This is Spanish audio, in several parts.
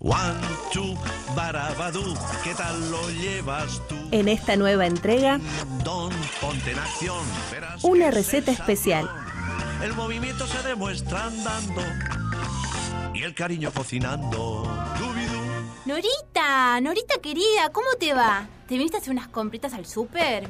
One, two, barabadú, ¿qué tal lo llevas tú? En esta nueva entrega, Don, ponte en acción. verás Una receta es especial. El movimiento se demuestra andando y el cariño cocinando. Dubidú. Norita, Norita querida, ¿cómo te va? ¿Te viniste a hacer unas compritas al súper?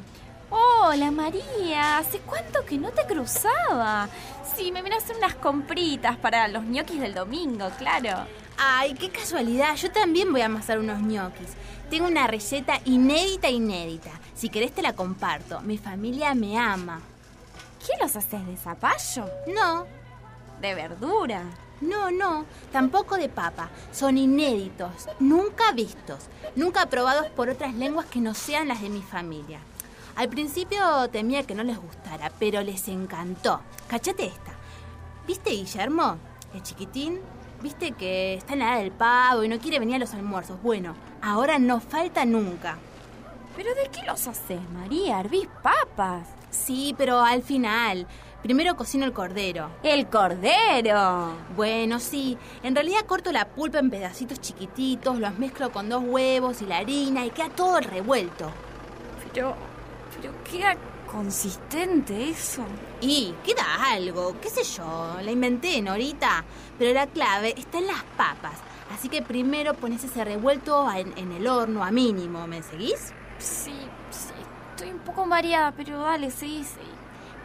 Hola María, ¿hace cuánto que no te cruzaba? Sí, me vine a hacer unas compritas para los ñoquis del domingo, claro. Ay, qué casualidad, yo también voy a amasar unos ñoquis. Tengo una receta inédita, inédita. Si querés te la comparto. Mi familia me ama. ¿Qué los haces de zapallo? No, De verdura. no, no, tampoco de papa. Son inéditos, nunca vistos, nunca probados por otras lenguas que no sean las de mi familia. Al principio temía que no les gustara, pero les encantó. Cachate esta. ¿Viste Guillermo? El chiquitín. ¿Viste que está en la edad del pavo y no quiere venir a los almuerzos? Bueno, ahora no falta nunca. ¿Pero de qué los haces, María? ¿Hervís papas? Sí, pero al final. Primero cocino el cordero. ¡El cordero! Bueno, sí. En realidad corto la pulpa en pedacitos chiquititos, los mezclo con dos huevos y la harina y queda todo revuelto. Pero... pero queda consistente eso. Y queda algo, qué sé yo, la inventé, Norita. Pero la clave está en las papas. Así que primero pones ese revuelto en, en el horno a mínimo, ¿me seguís? Sí, sí, estoy un poco mareada, pero dale, sí, sí.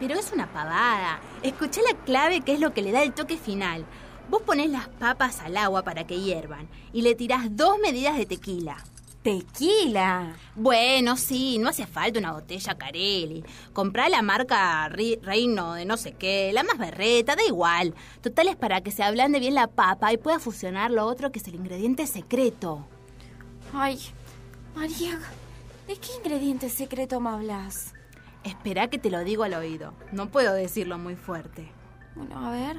Pero es una pavada. Escuchá la clave que es lo que le da el toque final. Vos ponés las papas al agua para que hiervan y le tirás dos medidas de tequila. ¡Tequila! Bueno, sí, no hace falta una botella Carelli. Comprá la marca Reino de no sé qué, la más berreta, da igual. Total es para que se ablande bien la papa y pueda fusionar lo otro que es el ingrediente secreto. Ay, María, ¿de qué ingrediente secreto me hablas? Espera que te lo digo al oído. No puedo decirlo muy fuerte. Bueno, a ver.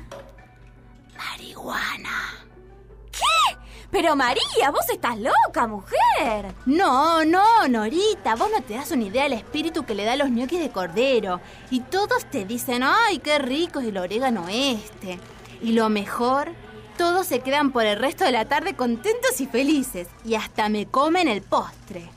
Marihuana. Pero María, vos estás loca, mujer. No, no, Norita, vos no te das una idea del espíritu que le da a los ñoquis de cordero. Y todos te dicen, ay, qué rico es el orégano este. Y lo mejor, todos se quedan por el resto de la tarde contentos y felices. Y hasta me comen el postre.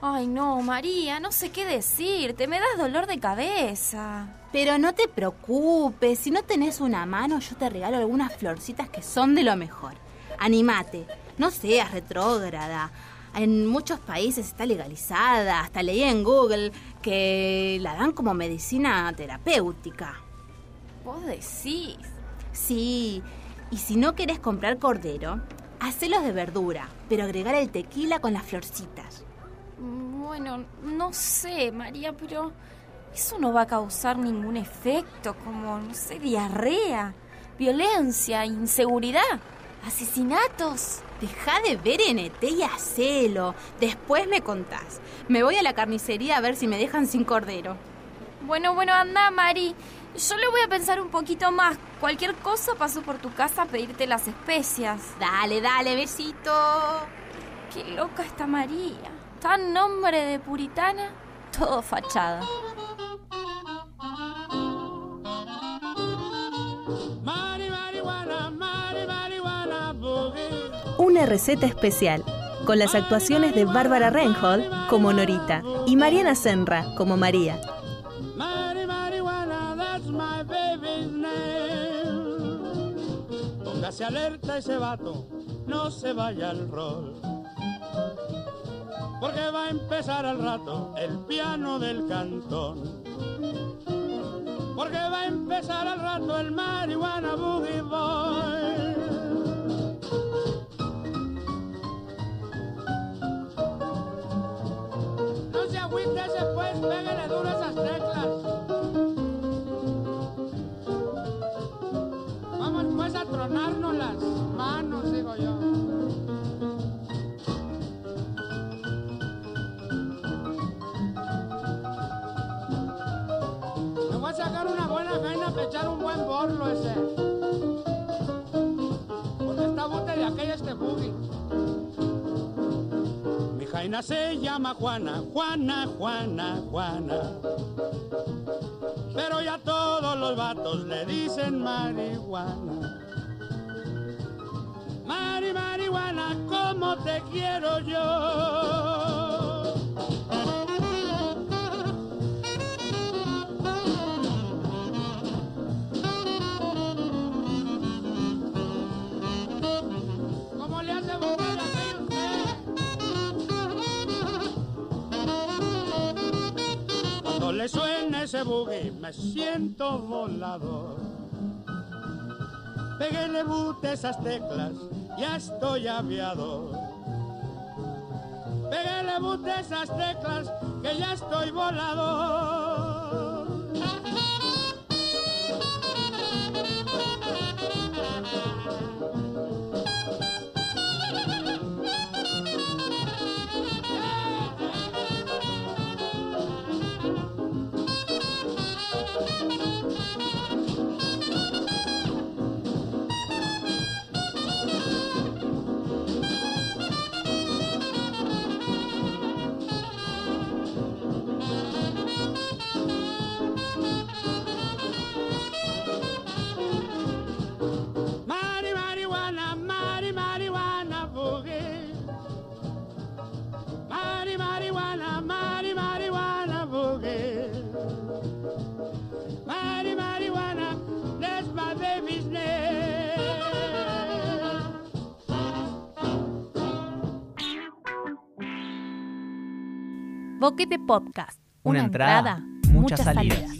Ay, no, María, no sé qué decirte. Me das dolor de cabeza. Pero no te preocupes, si no tenés una mano, yo te regalo algunas florcitas que son de lo mejor. Animate, no seas retrógrada. En muchos países está legalizada, hasta leí en Google que la dan como medicina terapéutica. Vos decís. Sí, y si no querés comprar cordero, hacelos de verdura, pero agregar el tequila con las florcitas. Bueno, no sé, María, pero eso no va a causar ningún efecto, como, no sé, diarrea, violencia, inseguridad, asesinatos. Deja de ver NT y hacelo. Después me contás. Me voy a la carnicería a ver si me dejan sin cordero. Bueno, bueno, anda, Mari. Yo le voy a pensar un poquito más. Cualquier cosa paso por tu casa a pedirte las especias. Dale, dale, besito. Qué loca está María. Tan nombre de puritana, todo fachada. Una receta especial, con las actuaciones de Bárbara Reinhold como Norita y Mariana Senra como María. Póngase alerta ese vato, no se vaya al rol. Porque va a empezar al rato el piano del cantón. Porque va a empezar al rato el marihuana boogie a tronarnos las manos, digo yo. Me voy a sacar una buena jaina para echar un buen borlo ese. Porque está bote de aquella este boogie. Mi jaina se llama Juana, Juana, Juana, Juana. Pero ya todos los vatos le dicen marihuana. Mari, marihuana, te quiero yo. Ese boogie me siento volador. Péguele bute esas teclas, ya estoy aviador. Péguele bute esas teclas, que ya estoy volador. Marihuana, mari marihuana boogie. Mari marihuana, that's my baby's name. Boquete Podcast. Una entrada, muchas salidas.